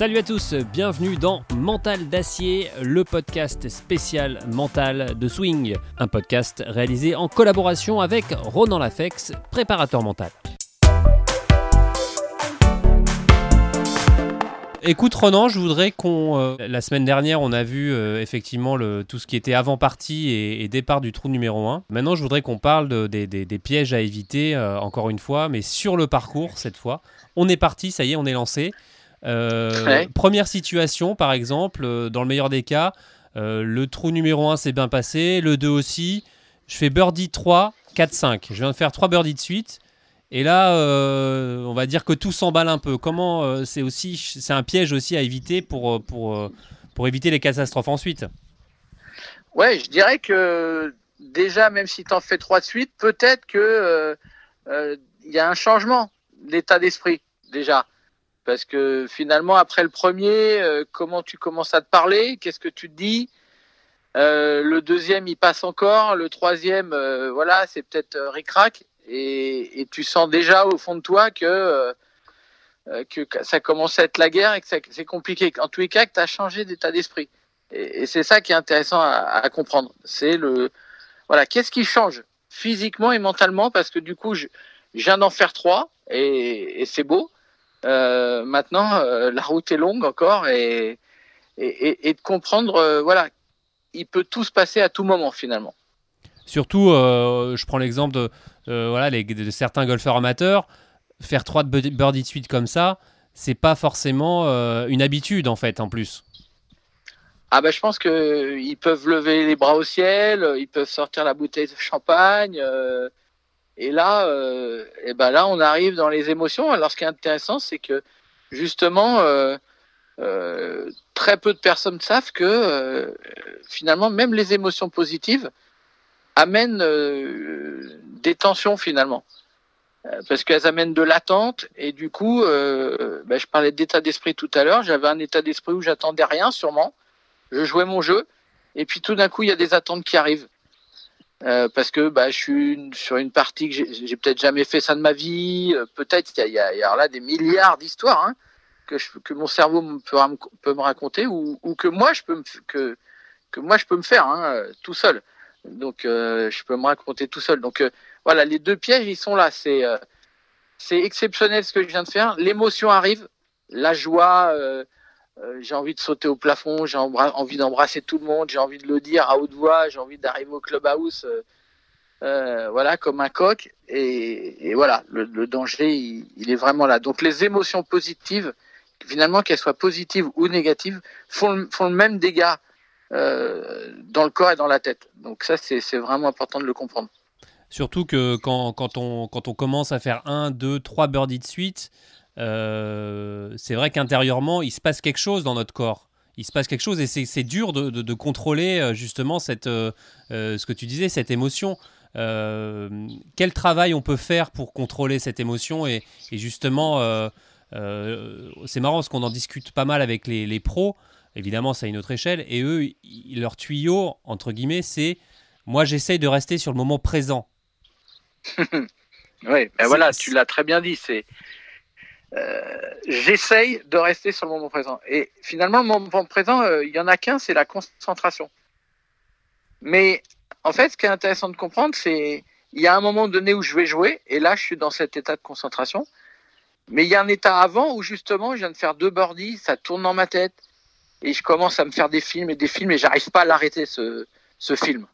Salut à tous, bienvenue dans Mental d'acier, le podcast spécial mental de Swing, un podcast réalisé en collaboration avec Ronan Lafex, préparateur mental. Écoute Ronan, je voudrais qu'on... euh, la semaine dernière, on a vu euh, effectivement tout ce qui était avant-partie et, départ du trou numéro 1. Maintenant, je voudrais qu'on parle de- des, des- des pièges à éviter, euh, encore une fois, mais sur le parcours cette fois. On est parti, ça y est, on est lancé. Euh, Ouais. Première situation, par exemple, euh, dans le meilleur des cas, euh, le trou numéro 1 s'est bien passé, le 2 aussi. Je fais birdie 3, 4, 5. Je viens de faire 3 birdies de suite. Et là, euh, on va dire que tout s'emballe un peu. Comment euh, c'est aussi, c'est un piège aussi à éviter pour, pour, pour éviter les catastrophes ensuite? Ouais, je dirais que déjà, même si tu en fais trois de suite, peut-être que euh, il y a un changement d'état d'esprit déjà. Parce que finalement, après le premier, euh, comment tu commences à te parler? Qu'est-ce que tu te dis? Euh, Le deuxième, il passe encore. Le troisième, euh, voilà, c'est peut-être ric-rac. Et, et tu sens déjà au fond de toi que, ça commence à être la guerre et que c'est compliqué. En tous les cas, que tu as changé d'état d'esprit. Et, c'est ça qui est intéressant à, comprendre. C'est le voilà, qu'est-ce qui change physiquement et mentalement? Parce que du coup, je, viens d'en faire trois et c'est beau. Euh, maintenant, euh, la route est longue encore et et, et- et de comprendre, euh, voilà, il peut tout se passer à tout moment finalement. Surtout, euh, je prends l'exemple de, voilà, les- de certains golfeurs amateurs. Faire 3 de birdies de suite comme ça, c'est pas forcément une habitude en fait, en plus. Ah ben, je pense que ils peuvent lever les bras au ciel, ils peuvent sortir la bouteille de champagne. euh, et là, euh, et ben là, on arrive dans les émotions. Alors, ce qui est intéressant, c'est que justement, euh, euh, très peu de personnes savent que finalement, même les émotions positives amènent des tensions finalement. Parce qu'elles amènent de l'attente et du coup, ben, je parlais d'état d'esprit tout à l'heure. J'avais un état d'esprit où j'attendais rien, sûrement je jouais mon jeu, et puis tout d'un coup, il y a des attentes qui arrivent. Euh, parce que bah, je suis sur une partie que j'ai peut-être jamais fait ça de ma vie. euh, peut-être qu'il y y y a là des milliards d'histoires hein, que, mon cerveau peut, me raconter ou, que moi je peux me, que, que moi je peux me faire hein, euh, tout seul. Donc je peux me raconter tout seul. Donc voilà, les deux pièges ils sont là. C'est c'est exceptionnel ce que je viens de faire. L'émotion arrive, la joie. Euh, j'ai envie de sauter au plafond, j'ai envie d'embrasser tout le monde, j'ai envie de le dire à haute voix, j'ai envie d'arriver au clubhouse, euh, euh, voilà, comme un coq. Et, voilà, le, danger, il, est vraiment là. Donc les émotions positives, finalement, qu'elles soient positives ou négatives, font, le- même dégât dans le corps et dans la tête. Donc ça, c'est vraiment important de le comprendre. Surtout que quand, quand on, quand on commence à faire 1, 2, 3 birdies de suite, euh, c'est vrai qu'intérieurement, il se passe quelque chose dans notre corps. Il se passe quelque chose et c'est dur de, de- de contrôler euh, justement cette, euh, ce que tu disais, cette émotion. Quel travail on peut faire pour contrôler cette émotion et, et justement, c'est marrant parce qu'on en discute pas mal avec les, les pros. Évidemment, c'est à une autre échelle. Et eux, ils- leur tuyau, entre guillemets, c'est moi, j'essaye de rester sur le moment présent. Oui, ben voilà, tu l'as très bien dit. C'est euh, j'essaye de rester sur le moment présent. Et finalement, le moment présent, euh, il y en a qu'un, c'est la concentration. Mais en fait, ce qui est intéressant de comprendre, c'est il y a un moment donné où je vais jouer, et là, je suis dans cet état de concentration. Mais il y a un état avant où justement, je viens de faire deux birdies, ça tourne dans ma tête, et je commence à me faire des films et des films, et j'arrive pas à l'arrêter ce, film.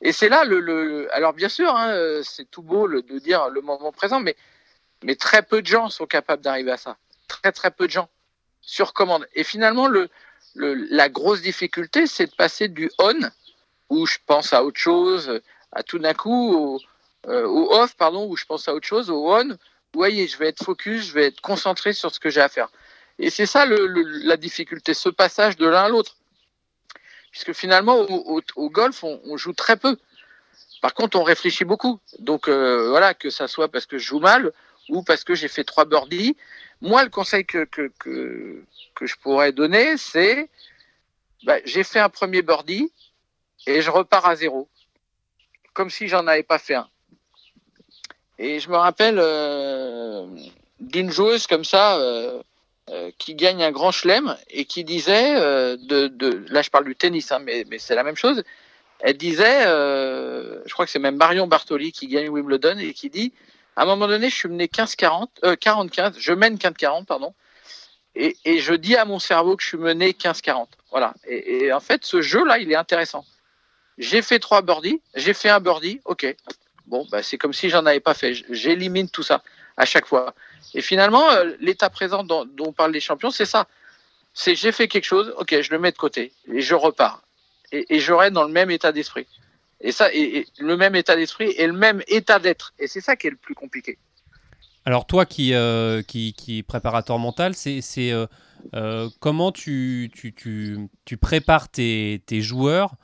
Et c'est là le, alors bien sûr, hein, euh, c'est tout beau de dire le moment présent, mais mais très peu de gens sont capables d'arriver à ça. Très très peu de gens sur commande. Et finalement, le, le la grosse difficulté, c'est de passer du on où je pense à autre chose, à tout d'un coup au, euh, off pardon où je pense à autre chose, au on. Où, voyez, je vais être focus, je vais être concentré sur ce que j'ai à faire. Et c'est ça la difficulté, ce passage de l'un à l'autre. Puisque finalement, au, golf, on, on joue très peu. Par contre, on réfléchit beaucoup. Donc euh, voilà, que ça soit parce que je joue mal ou parce que j'ai fait trois birdies. Moi, le conseil que, que, que, je pourrais donner, c'est bah, j'ai fait un premier birdie et je repars à zéro. Comme si j'en avais pas fait un. Et je me rappelle euh, d'une joueuse comme ça, euh, qui gagne un grand chelem et qui disait, de, de, là je parle du tennis, hein, mais, mais c'est la même chose, elle disait, je crois que c'est même Marion Bartoli qui gagne Wimbledon et qui dit, à un moment donné, je suis mené 15-40, 40-15, je mène 15-40, pardon, et, je dis à mon cerveau que je suis mené 15-40. Voilà. Et, en fait, ce jeu-là, il est intéressant. J'ai fait trois birdies, j'ai fait un birdie, ok. Bon, bah, c'est comme si j'en avais pas fait. J'élimine tout ça à chaque fois. Et finalement, euh, l'état présent dont, dont parlent les champions, c'est ça. C'est j'ai fait quelque chose, ok, je le mets de côté et je repars. Et, et je reste dans le même état d'esprit. Et ça, et, le même état d'esprit et le même état d'être. Et c'est ça qui est le plus compliqué. Alors toi qui, euh, qui, préparateur mental, c'est euh, euh, comment tu, tu, tu, tu, prépares tes, tes joueurs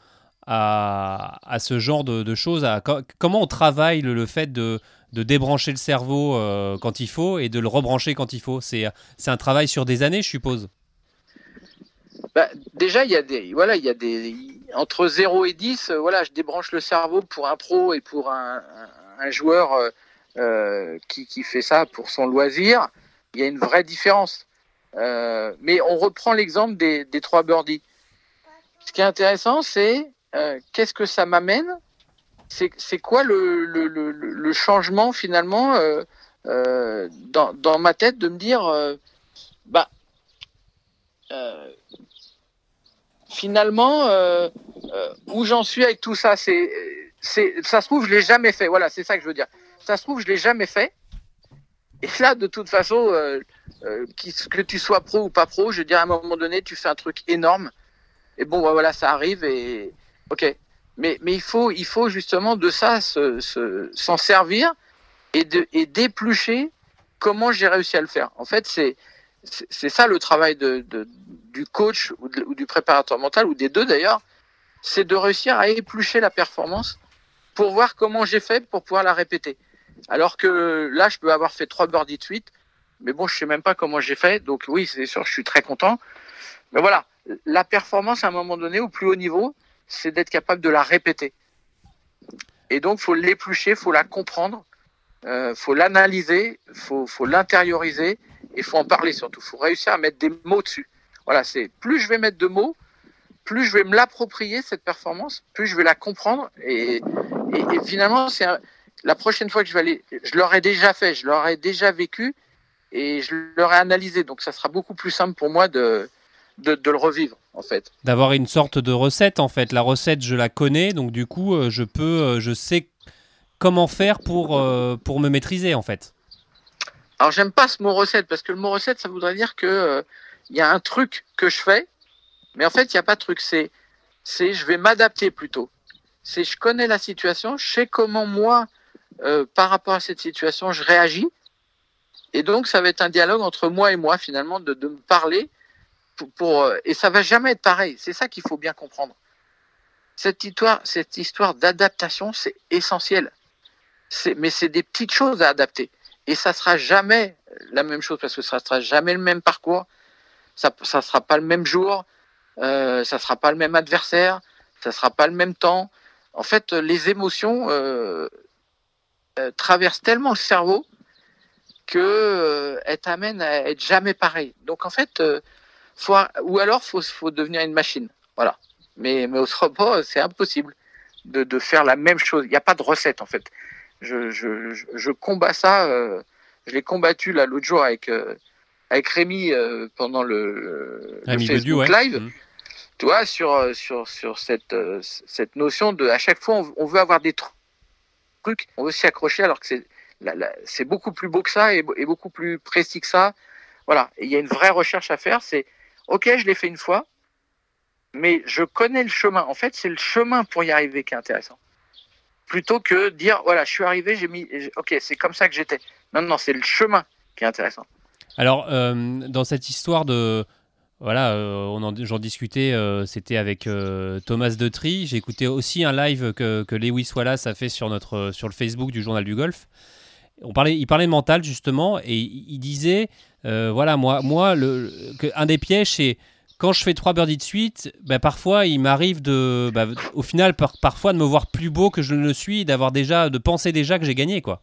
à, à, ce genre de, de choses à, Comment on travaille le, le fait de, de, débrancher le cerveau euh, quand il faut et de le rebrancher quand il faut? C'est un travail sur des années, je suppose bah, Déjà, il y a des... Voilà, il y a des entre 0 et 10, euh, voilà, je débranche le cerveau pour un pro et pour un, joueur euh, euh, qui, fait ça pour son loisir. Il y a une vraie différence. Mais on reprend l'exemple des, trois birdies. Ce qui est intéressant, c'est qu'est-ce que ça m'amène? C'est quoi le, changement finalement dans, dans, ma tête de me dire, bah, finalement, euh, euh, où j'en suis avec tout ça, c'est, c'est, ça se trouve, je l'ai jamais fait. Voilà, c'est ça que je veux dire. Ça se trouve, je l'ai jamais fait. Et là, de toute façon, euh, que tu sois pro ou pas pro, je veux dire, à un moment donné, tu fais un truc énorme. Et bon, voilà, ça arrive et ok. Mais, mais il faut, il faut justement de ça s'en se, s'en servir et de, et d'éplucher comment j'ai réussi à le faire. En fait, c'est, c'est ça le travail de du coach ou, du préparateur mental, ou des deux d'ailleurs, c'est de réussir à éplucher la performance pour voir comment j'ai fait pour pouvoir la répéter. Alors que là, je peux avoir fait trois birdies de suite, mais bon, je sais même pas comment j'ai fait. Donc oui, c'est sûr, je suis très content. Mais voilà, la performance à un moment donné, au plus haut niveau, c'est d'être capable de la répéter. Et donc, faut l'éplucher, faut la comprendre, euh, faut l'analyser, faut, faut l'intérioriser et faut en parler surtout. Faut réussir à mettre des mots dessus. Voilà, c'est plus je vais mettre de mots, plus je vais me l'approprier cette performance, plus je vais la comprendre et, et, et finalement c'est la prochaine fois que je vais aller, je l'aurais déjà fait, je l'aurais déjà vécu et je l'aurais analysé. Donc ça sera beaucoup plus simple pour moi de, de, de le revivre en fait. D'avoir une sorte de recette en fait. La recette je la connais donc du coup euh, je peux, euh, je sais comment faire pour, euh, pour me maîtriser en fait. Alors j'aime pas ce mot recette parce que le mot recette ça voudrait dire que il y a un truc que je fais, mais en fait, il n'y a pas de truc. C'est, c'est, je vais m'adapter plutôt. C'est, je connais la situation, je sais comment moi, euh, par rapport à cette situation, je réagis. Et donc, ça va être un dialogue entre moi et moi, finalement, de, de me parler. Pour, pour, euh, et ça va jamais être pareil. C'est ça qu'il faut bien comprendre. Cette histoire, cette histoire d'adaptation, c'est essentiel. Mais c'est des petites choses à adapter. Et ça sera jamais la même chose parce que ça sera jamais le même parcours ça ne sera pas le même jour, euh, ça sera pas le même adversaire, ça sera pas le même temps. En fait, les émotions euh, euh, traversent tellement le cerveau que elles t'amènent à être jamais pareil. Donc en fait, ou alors faut, faut devenir une machine. Voilà. Mais, mais au repas, c'est impossible de, faire la même chose. Il n'y a pas de recette en fait. Je, je, combats ça. Je l'ai combattu l'autre jour avec avec Rémi euh, pendant le, le Facebook Bedu, ouais. Live. Mmh. Tu vois, sur, euh, sur, sur cette, euh, cette notion de à chaque fois, on, on veut avoir des trucs, on veut s'y accrocher alors que c'est c'est beaucoup plus beau que ça et, et, beaucoup plus précis que ça. Voilà. Il y a une vraie recherche à faire. C'est OK, je l'ai fait une fois, mais je connais le chemin. En fait, c'est le chemin pour y arriver qui est intéressant. Plutôt que dire voilà, je suis arrivé, j'ai mis OK, c'est comme ça que j'étais. Non, non, c'est le chemin qui est intéressant. Alors, euh, dans cette histoire de. Voilà, euh, j'en discutais, euh, c'était avec Thomas Detry. J'ai écouté aussi un live que, que, Lewis Wallace a fait sur, notre, sur le Facebook du Journal du Golf. On parlait, il parlait mental justement et il disait voilà, moi, moi un des pièges, c'est quand je fais trois birdies de suite, bah, parfois il m'arrive de, bah, au final, par, parfois de me voir plus beau que je ne le suis, d'avoir déjà, de penser déjà que j'ai gagné, quoi.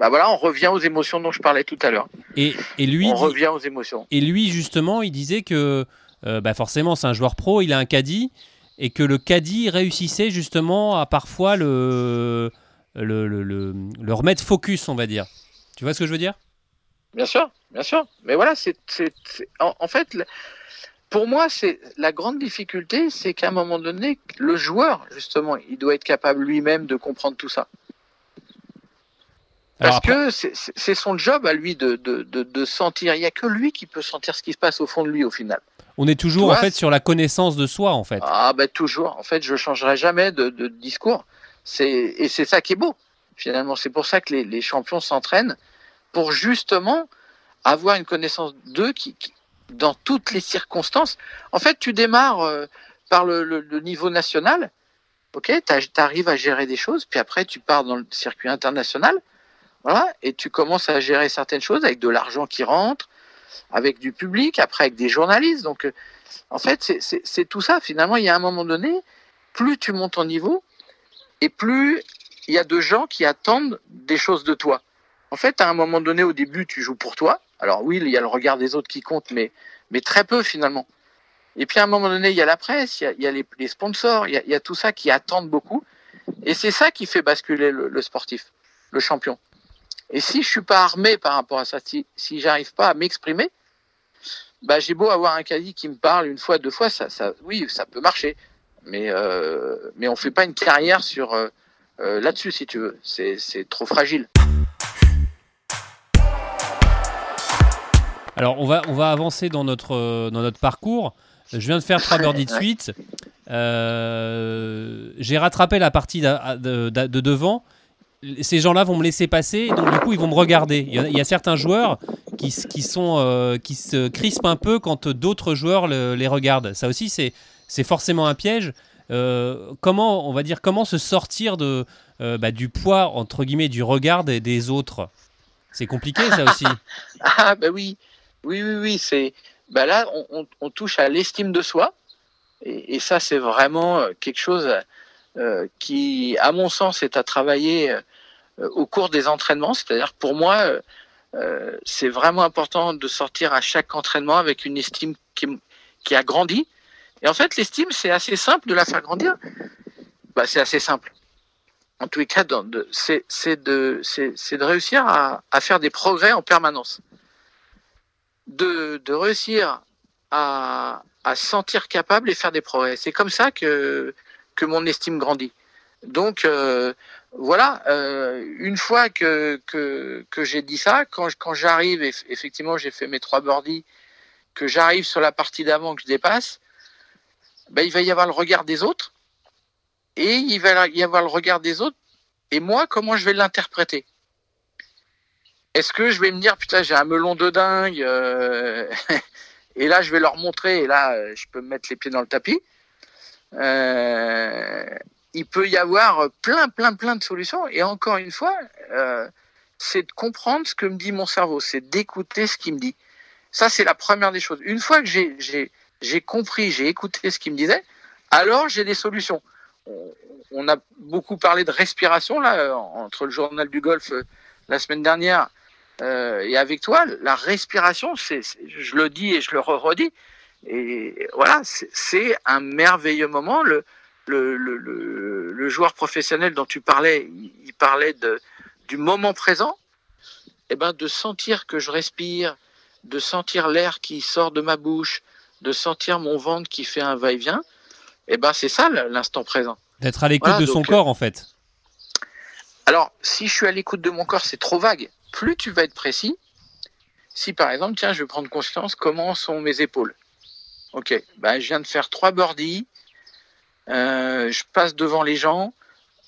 Bah voilà, on revient aux émotions dont je parlais tout à l'heure. Et, et, lui, on revient aux émotions. Et lui, justement, il disait que euh, bah forcément, c'est un joueur pro, il a un caddie, et que le caddie réussissait justement à parfois le, le, le, le, remettre focus, on va dire. Tu vois ce que je veux dire? Bien sûr, bien sûr. Mais voilà, c'est en, en, fait, pour moi, c'est la grande difficulté, c'est qu'à un moment donné, le joueur, justement, il doit être capable lui-même de comprendre tout ça. Parce que c'est son job à lui de, de, de, sentir. Il n'y a que lui qui peut sentir ce qui se passe au fond de lui au final. On est toujours en fait sur la connaissance de soi en fait. Ah ben toujours. En fait, je changerai jamais de, de discours. Et c'est ça qui est beau finalement. C'est pour ça que les, les champions s'entraînent pour justement avoir une connaissance d'eux qui, dans toutes les circonstances. En fait, tu démarres euh, par le, le, le, niveau national. Ok, tu arrives à gérer des choses, puis après tu pars dans le circuit international et tu commences à gérer certaines choses avec de l'argent qui rentre, avec du public, après avec des journalistes. Donc, euh, en fait, c'est tout ça. Finalement, il y a un moment donné, plus tu montes en niveau, et plus il y a de gens qui attendent des choses de toi. En fait, à un moment donné, au début, tu joues pour toi. Alors oui, il y a le regard des autres qui compte, mais, mais très peu finalement. Et puis à un moment donné, il y a la presse, il y a, les, sponsors, il y, a, tout ça qui attendent beaucoup. Et c'est ça qui fait basculer le, le sportif, le champion. Et si je suis pas armé par rapport à ça, si, si j'arrive pas à m'exprimer, bah, j'ai beau avoir un caddie qui me parle une fois, deux fois, ça, ça, oui, ça peut marcher. Mais, euh, mais on fait pas une carrière sur euh, euh, là-dessus, si tu veux. C'est trop fragile. Alors, on va, on va avancer dans notre, dans notre parcours. Je viens de faire trois birdies de suite. Euh, j'ai rattrapé la partie de, de, de devant ces gens-là vont me laisser passer, donc du coup ils vont me regarder. Il y a, certains joueurs qui, qui, sont, euh, qui se crispent un peu quand d'autres joueurs le, les regardent. Ça aussi c'est, forcément un piège. Euh, comment on va dire comment se sortir de euh, bah, du poids entre guillemets du regard des, des autres? C'est compliqué ça aussi. ah bah oui, oui oui oui c'est bah là on, on, touche à l'estime de soi et, ça c'est vraiment quelque chose qui, à mon sens, est à travailler euh, au cours des entraînements. C'est-à-dire, pour moi, euh, c'est vraiment important de sortir à chaque entraînement avec une estime qui, qui a grandi. Et en fait, l'estime, c'est assez simple de la faire grandir. Bah, c'est assez simple. En tous les cas, c'est de, de réussir à, à, faire des progrès en permanence. De, de réussir à, à sentir capable et faire des progrès. C'est comme ça que, que mon estime grandit. Donc euh, voilà, euh, une fois que, que, j'ai dit ça, quand, quand j'arrive, effectivement j'ai fait mes trois birdies, que j'arrive sur la partie d'avant, que je dépasse, ben, il va y avoir le regard des autres, et il va y avoir le regard des autres, et moi, comment je vais l'interpréter? Est-ce que je vais me dire, putain, j'ai un melon de dingue, euh, et là, je vais leur montrer, et là, je peux me mettre les pieds dans le tapis il peut y avoir plein, plein, plein de solutions. Et encore une fois, euh, c'est de comprendre ce que me dit mon cerveau, c'est d'écouter ce qu'il me dit. Ça, c'est la première des choses. Une fois que j'ai compris, j'ai écouté ce qu'il me disait, alors j'ai des solutions. On, a beaucoup parlé de respiration là entre le journal du golf euh, la semaine dernière euh, et avec toi. La respiration, c'est, je le dis et je le redis, et voilà, c'est un merveilleux moment. Le, le, le, le, joueur professionnel dont tu parlais, il, parlait de, du moment présent. Et eh ben, de sentir que je respire, de sentir l'air qui sort de ma bouche, de sentir mon ventre qui fait un va-et-vient, et eh ben, c'est ça l'instant présent. D'être à l'écoute voilà, de son donc, corps, en fait. Alors, si je suis à l'écoute de mon corps, c'est trop vague. Plus tu vas être précis, si par exemple, tiens, je vais prendre conscience comment sont mes épaules. Ok, bah, je viens de faire trois birdies. Euh, je passe devant les gens.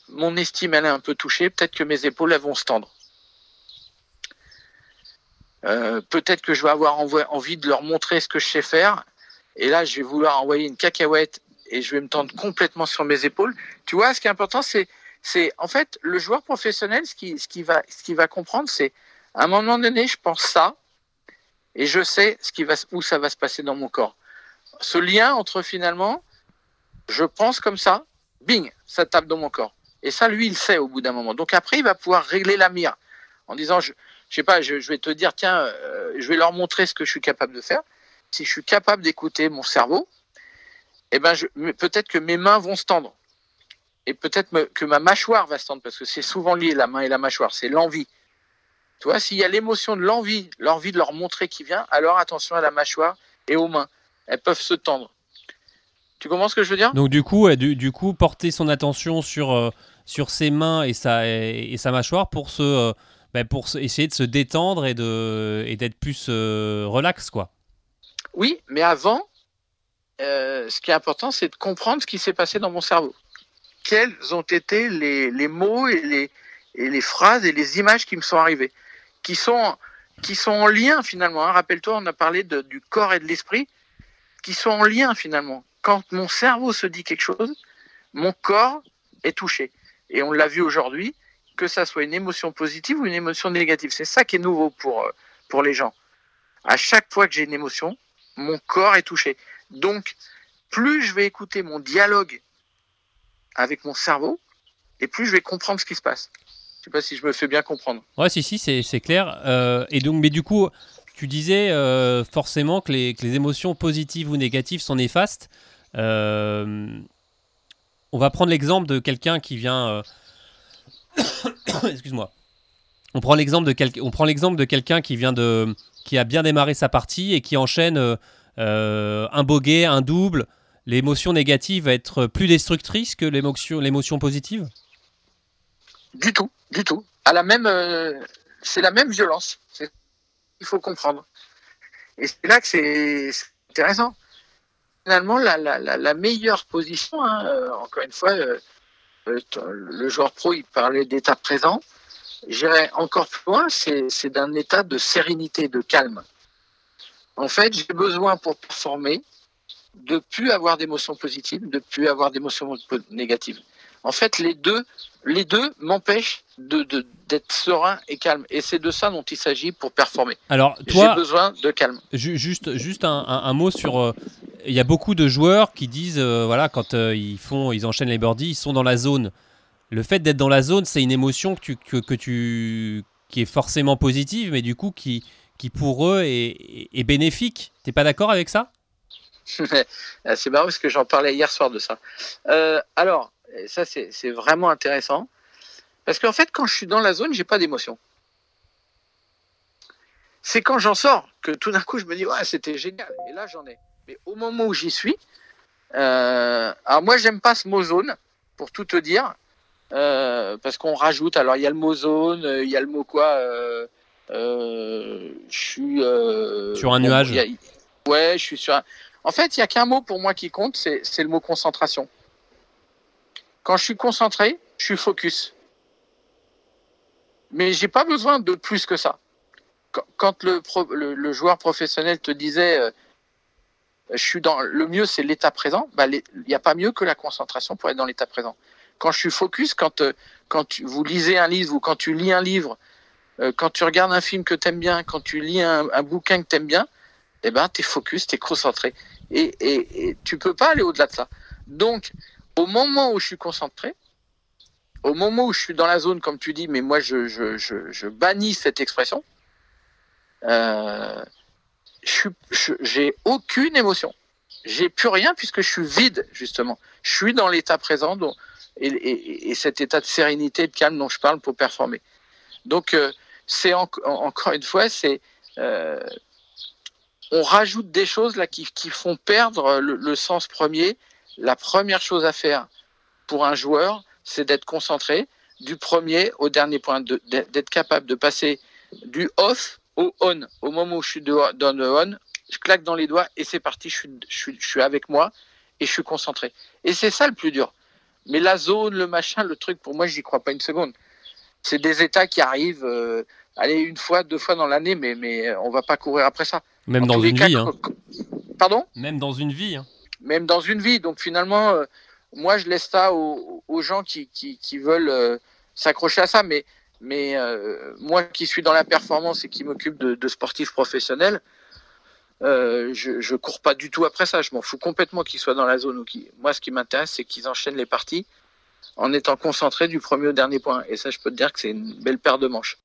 Mon estime, elle est un peu touchée. Peut-être que mes épaules, elles vont se tendre. Euh, peut-être que je vais avoir envie de leur montrer ce que je sais faire. Et là, je vais vouloir envoyer une cacahuète et je vais me tendre complètement sur mes épaules. Tu vois, ce qui est important, c'est, c'est en fait le joueur professionnel, ce qui, ce qui va, ce qui va comprendre, c'est à un moment donné, je pense ça et je sais ce qui va, où ça va se passer dans mon corps ce lien entre finalement, je pense comme ça, bing, ça tape dans mon corps. Et ça, lui, il sait au bout d'un moment. Donc après, il va pouvoir régler la mire en disant, je, je sais pas, je, vais te dire, tiens, euh, je vais leur montrer ce que je suis capable de faire. Si je suis capable d'écouter mon cerveau, eh ben, peut-être que mes mains vont se tendre. Et peut-être que ma mâchoire va se tendre, parce que c'est souvent lié, la main et la mâchoire, c'est l'envie. Tu vois, s'il y a l'émotion de l'envie, l'envie de leur montrer qui vient, alors attention à la mâchoire et aux mains. Elles peuvent se tendre. Tu comprends ce que je veux dire? Donc du coup, du, coup, porter son attention sur, euh, sur ses mains et sa, et, sa mâchoire pour, se, euh, bah, pour essayer de se détendre et d'être et plus euh, relax, quoi. Oui, mais avant, ce qui est important, c'est de comprendre ce qui s'est passé dans mon cerveau. Quels ont été les, les mots et les, et les phrases et les images qui me sont arrivées, qui sont, qui sont en lien finalement. Hein. Rappelle-toi, on a parlé de, du corps et de l'esprit, qui sont en lien finalement quand mon cerveau se dit quelque chose, mon corps est touché. Et on l'a vu aujourd'hui, que ça soit une émotion positive ou une émotion négative. C'est ça qui est nouveau pour, euh, pour les gens. À chaque fois que j'ai une émotion, mon corps est touché. Donc, plus je vais écouter mon dialogue avec mon cerveau, et plus je vais comprendre ce qui se passe. Je sais pas si je me fais bien comprendre. Ouais, si, si, c'est clair. Euh, et donc, mais du coup, tu disais euh, forcément que les, émotions positives ou négatives sont néfastes. Euh, on va prendre l'exemple de quelqu'un qui vient. Euh, excuse-moi. On prend l'exemple de quelqu'un. On prend l'exemple de quelqu'un qui vient de, qui a bien démarré sa partie et qui enchaîne un bogey, un double. L'émotion négative va être plus destructrice que l'émotion, l'émotion positive? Du tout, du tout. À la même, c'est la même violence. Il faut comprendre. Et c'est là que c'est intéressant finalement la, la, la, meilleure position. Hein, euh, encore une fois, euh, euh, le joueur pro, il parlait d'état présent. J'irais encore plus loin, c'est d'un état de sérénité, de calme. En fait, j'ai besoin pour performer de plus avoir d'émotions positives, de plus avoir d'émotions négatives. En fait, les deux, les deux m'empêchent de, d'être serein et calme. Et c'est de ça dont il s'agit pour performer. Alors, toi, j'ai besoin de calme. Juste, juste un, un mot sur il y a beaucoup de joueurs qui disent, euh, voilà, quand euh, ils font, ils enchaînent les birdies, ils sont dans la zone. Le fait d'être dans la zone, c'est une émotion que tu, que, tu, qui est forcément positive, mais du coup qui, qui pour eux est, est bénéfique. T'es pas d'accord avec ça? C'est marrant parce que j'en parlais hier soir de ça. Euh, alors, ça c'est vraiment intéressant parce qu'en fait, quand je suis dans la zone, j'ai pas d'émotion. C'est quand j'en sors que tout d'un coup je me dis ouais c'était génial et là j'en ai. Mais au moment où j'y suis, euh, alors moi j'aime pas ce mot zone, pour tout te dire, euh, parce qu'on rajoute, alors il y a le mot zone, il y a le mot quoi, euh, je suis... sur un nuage Ouais, je suis sur un... En fait, il n'y a qu'un mot pour moi qui compte, c'est le mot concentration. Quand je suis concentré, je suis focus. Mais j'ai pas besoin de plus que ça. Quand le, le joueur professionnel te disait je suis dans le mieux, c'est l'état présent. Bah, il n'y a pas mieux que la concentration pour être dans l'état présent. Quand je suis focus, quand, euh, quand vous lisez un livre ou quand tu lis un livre, euh, quand tu regardes un film que tu aimes bien, quand tu lis un, bouquin que tu aimes bien, eh ben, tu es focus, tu es concentré. Et, et, et tu peux pas aller au-delà de ça. Donc, au moment où je suis concentré, au moment où je suis dans la zone, comme tu dis, mais moi, je, bannis cette expression, euh, j'ai aucune émotion. J'ai plus rien puisque je suis vide, justement. Je suis dans l'état présent et, cet état de sérénité, de calme dont je parle pour performer. Donc, euh, c'est encore une fois, euh, on rajoute des choses là qui, font perdre le, sens premier. La première chose à faire pour un joueur, c'est d'être concentré du premier au dernier point, d'être capable de passer du off au on. Au moment où je suis dans le on, je claque dans les doigts et c'est parti, je suis, je, suis, avec moi et je suis concentré. Et c'est ça le plus dur. Mais la zone, le machin, le truc, pour moi, j'y crois pas une seconde. C'est des états qui arrivent, euh, allez, une fois, deux fois dans l'année, mais, mais on va pas courir après ça. Même dans une vie. Hein. Pardon? Même dans une vie. Hein. Même dans une vie. Donc finalement, euh, moi, je laisse ça aux, gens qui, qui, veulent euh, s'accrocher à ça. Mais mais euh, moi qui suis dans la performance et qui m'occupe de, sportifs professionnels, je, ne cours pas du tout après ça. Je m'en fous complètement qu'ils soient dans la zone. Moi, ce qui m'intéresse, c'est qu'ils enchaînent les parties en étant concentrés du premier au dernier point. Et ça, je peux te dire que c'est une belle paire de manches.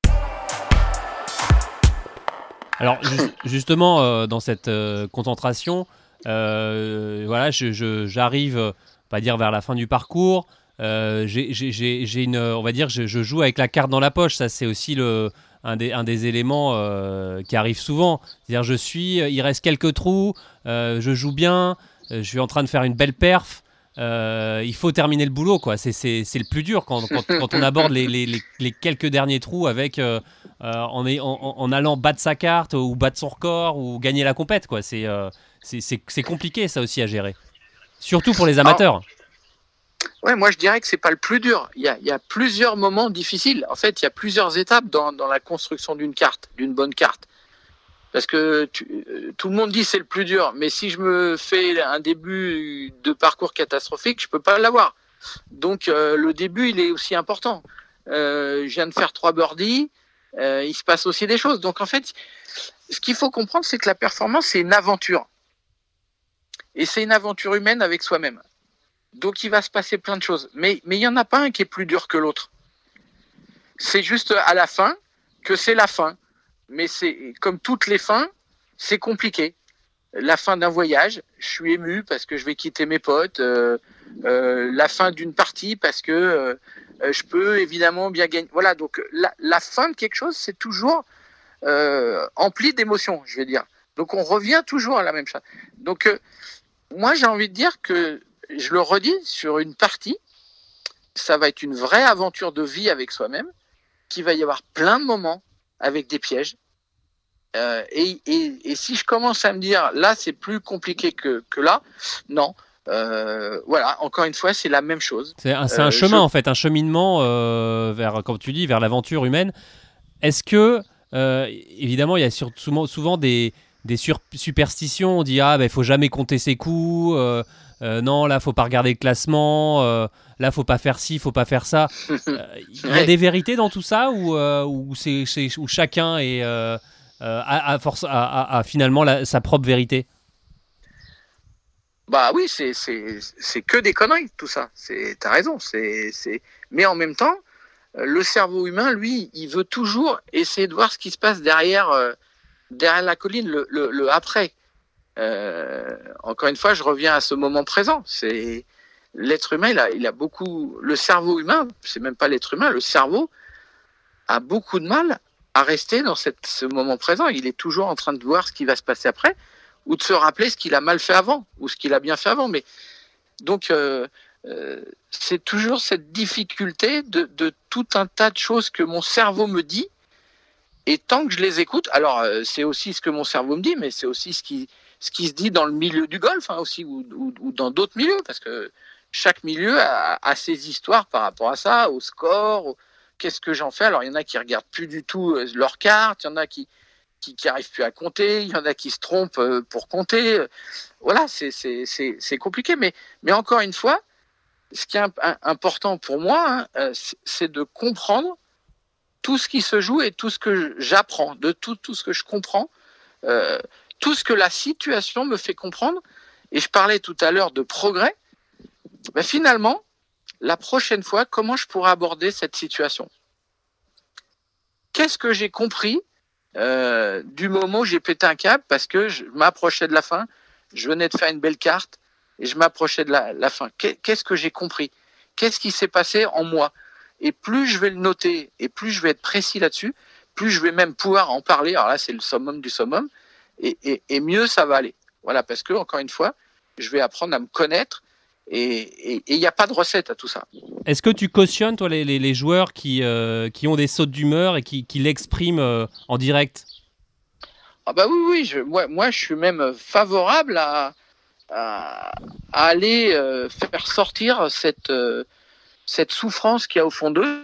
Alors justement, dans cette concentration, voilà, j'arrive, pas dire vers la fin du parcours. j'ai une, on va dire, je, joue avec la carte dans la poche. Ça, c'est aussi le, un des, un des éléments euh, qui arrive souvent. C'est-à-dire, je suis, euh, il reste quelques trous, euh, je joue bien, je suis en train de faire une belle perf. il faut terminer le boulot, quoi. C'est, le plus dur quand, on aborde les, les, les, quelques derniers trous avec en, en, allant battre sa carte ou battre son record ou gagner la compète, quoi. C'est, c'est, compliqué ça aussi à gérer, surtout pour les amateurs. Ouais, moi je dirais que c'est pas le plus dur. Il y, a, il y, a, plusieurs moments difficiles. En fait, il y a plusieurs étapes dans, dans la construction d'une carte, d'une bonne carte. Parce que euh, tout le monde dit c'est le plus dur, mais si je me fais un début de parcours catastrophique, je peux pas l'avoir. Donc euh, le début, il est aussi important. Euh, je viens de faire trois birdies, euh, il se passe aussi des choses. Donc en fait, ce qu'il faut comprendre, c'est que la performance, c'est une aventure. Et c'est une aventure humaine avec soi-même. Donc il va se passer plein de choses. Mais il n'y en a pas un qui est plus dur que l'autre. C'est juste à la fin que c'est la fin. Mais c'est comme toutes les fins, c'est compliqué. La fin d'un voyage, je suis ému parce que je vais quitter mes potes. Euh, euh, la fin d'une partie parce que euh, je peux évidemment bien gagner. Voilà, donc la, la fin de quelque chose, c'est toujours empli d'émotions, je vais dire. Donc on revient toujours à la même chose. Donc moi j'ai envie de dire que je le redis, sur une partie, ça va être une vraie aventure de vie avec soi-même, qui va y avoir plein de moments avec des pièges. Euh, et, et, si je commence à me dire, là, c'est plus compliqué que, que là, non. Euh, voilà, encore une fois, c'est la même chose. C'est un, un, euh, chemin, en fait, un cheminement vers, comme tu dis, vers l'aventure humaine. Est-ce que, évidemment, il y a souvent, souvent des, des superstitions. On dit, ah, ben, il faut jamais compter ses coups. Euh, non, là, faut pas regarder le classement, euh, là, faut pas faire ci, faut pas faire ça. Euh, il y a des vérités dans tout ça ou c'est où chacun est, a, force, a, finalement sa propre vérité? Bah oui, c'est que des conneries, tout ça. T'as raison. c'est Mais en même temps, le cerveau humain, lui, il veut toujours essayer de voir ce qui se passe derrière, derrière la colline, le, après. Euh, encore une fois, je reviens à ce moment présent. C'est l'être humain, il a, il a beaucoup, le cerveau humain, c'est même pas l'être humain, le cerveau a beaucoup de mal à rester dans ce moment présent. Il est toujours en train de voir ce qui va se passer après, ou de se rappeler ce qu'il a mal fait avant, ou ce qu'il a bien fait avant. Mais donc, euh, euh, c'est toujours cette difficulté de, tout un tas de choses que mon cerveau me dit. Et tant que je les écoute, alors euh, c'est aussi ce que mon cerveau me dit, mais c'est aussi ce qui, se dit dans le milieu du golf hein, aussi ou, dans d'autres milieux, parce que chaque milieu a, ses histoires par rapport à ça, au score, qu'est-ce que j'en fais. Alors il y en a qui regardent plus du tout euh, leur carte, il y en a qui qui, plus à compter, il y en a qui se trompent euh, pour compter. Voilà, c'est compliqué, mais mais encore une fois, ce qui est important pour moi, hein, c'est de comprendre tout ce qui se joue et tout ce que j'apprends, de tout, ce que je comprends. Euh, tout ce que la situation me fait comprendre, et je parlais tout à l'heure de progrès, ben finalement, la prochaine fois, comment je pourrais aborder cette situation? Qu'est-ce que j'ai compris euh, du moment où j'ai pété un câble? Parce que je m'approchais de la fin, je venais de faire une belle carte et je m'approchais de la fin. Qu'est-ce que j'ai compris? Qu'est-ce qui s'est passé en moi? Et plus je vais le noter et plus je vais être précis là-dessus, plus je vais même pouvoir en parler. Alors là, c'est le summum du summum et, mieux ça va aller. Voilà, parce que, encore une fois, je vais apprendre à me connaître et il n'y a pas de recette à tout ça. Est-ce que tu cautionnes, toi, les, les, joueurs qui, euh, qui ont des sautes d'humeur et qui, qui l'expriment euh, en direct? Ah bah oui, oui, je, moi, moi je suis même favorable à, à, aller euh, faire sortir cette, cette souffrance qu'il y a au fond d'eux.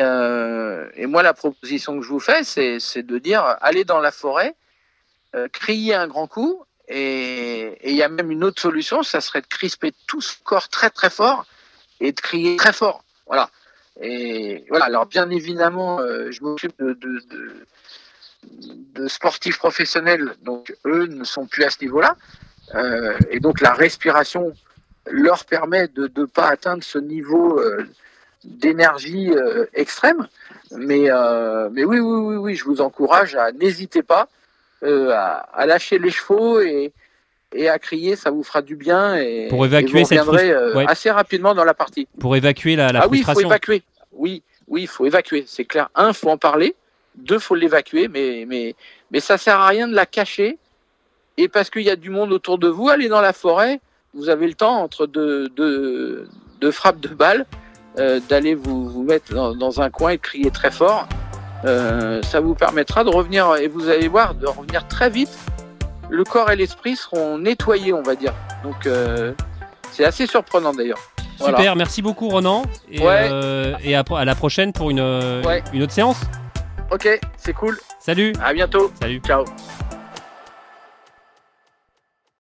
Euh, et moi, la proposition que je vous fais, c'est de dire allez dans la forêt, euh, crier un grand coup, et il y a même une autre solution, ça serait de crisper tout ce corps très très fort et de crier très fort. Voilà. Et voilà. Alors bien évidemment, euh, je m'occupe de, de, sportifs professionnels, donc eux ne sont plus à ce niveau-là, euh, et donc la respiration leur permet de ne pas atteindre ce niveau d'énergie euh, extrême. Mais, euh, mais oui, oui, oui, oui, je vous encourage à n'hésitez pas euh, à, lâcher les chevaux et, et à crier, ça vous fera du bien et, Pour évacuer et vous cette reviendrez frust- euh, ouais. assez rapidement dans la partie. Pour évacuer la, la ah oui, il faut frustration. évacuer. Oui, oui, il faut évacuer. C'est clair. Un, faut en parler. Deux, faut l'évacuer. Mais, mais, mais ça sert à rien de la cacher. Et parce qu'il y a du monde autour de vous, allez dans la forêt. Vous avez le temps entre deux, deux, deux frappes de balles euh, d'aller vous, vous mettre dans, dans un coin et de crier très fort. Euh, ça vous permettra de revenir et vous allez voir de revenir très vite. Le corps et l'esprit seront nettoyés, on va dire. Donc euh, c'est assez surprenant d'ailleurs. Super, Voilà. merci beaucoup Ronan. Et, Ouais. et à, à la prochaine pour une, Ouais. une autre séance. Ok, c'est cool. Salut À bientôt. Salut Ciao.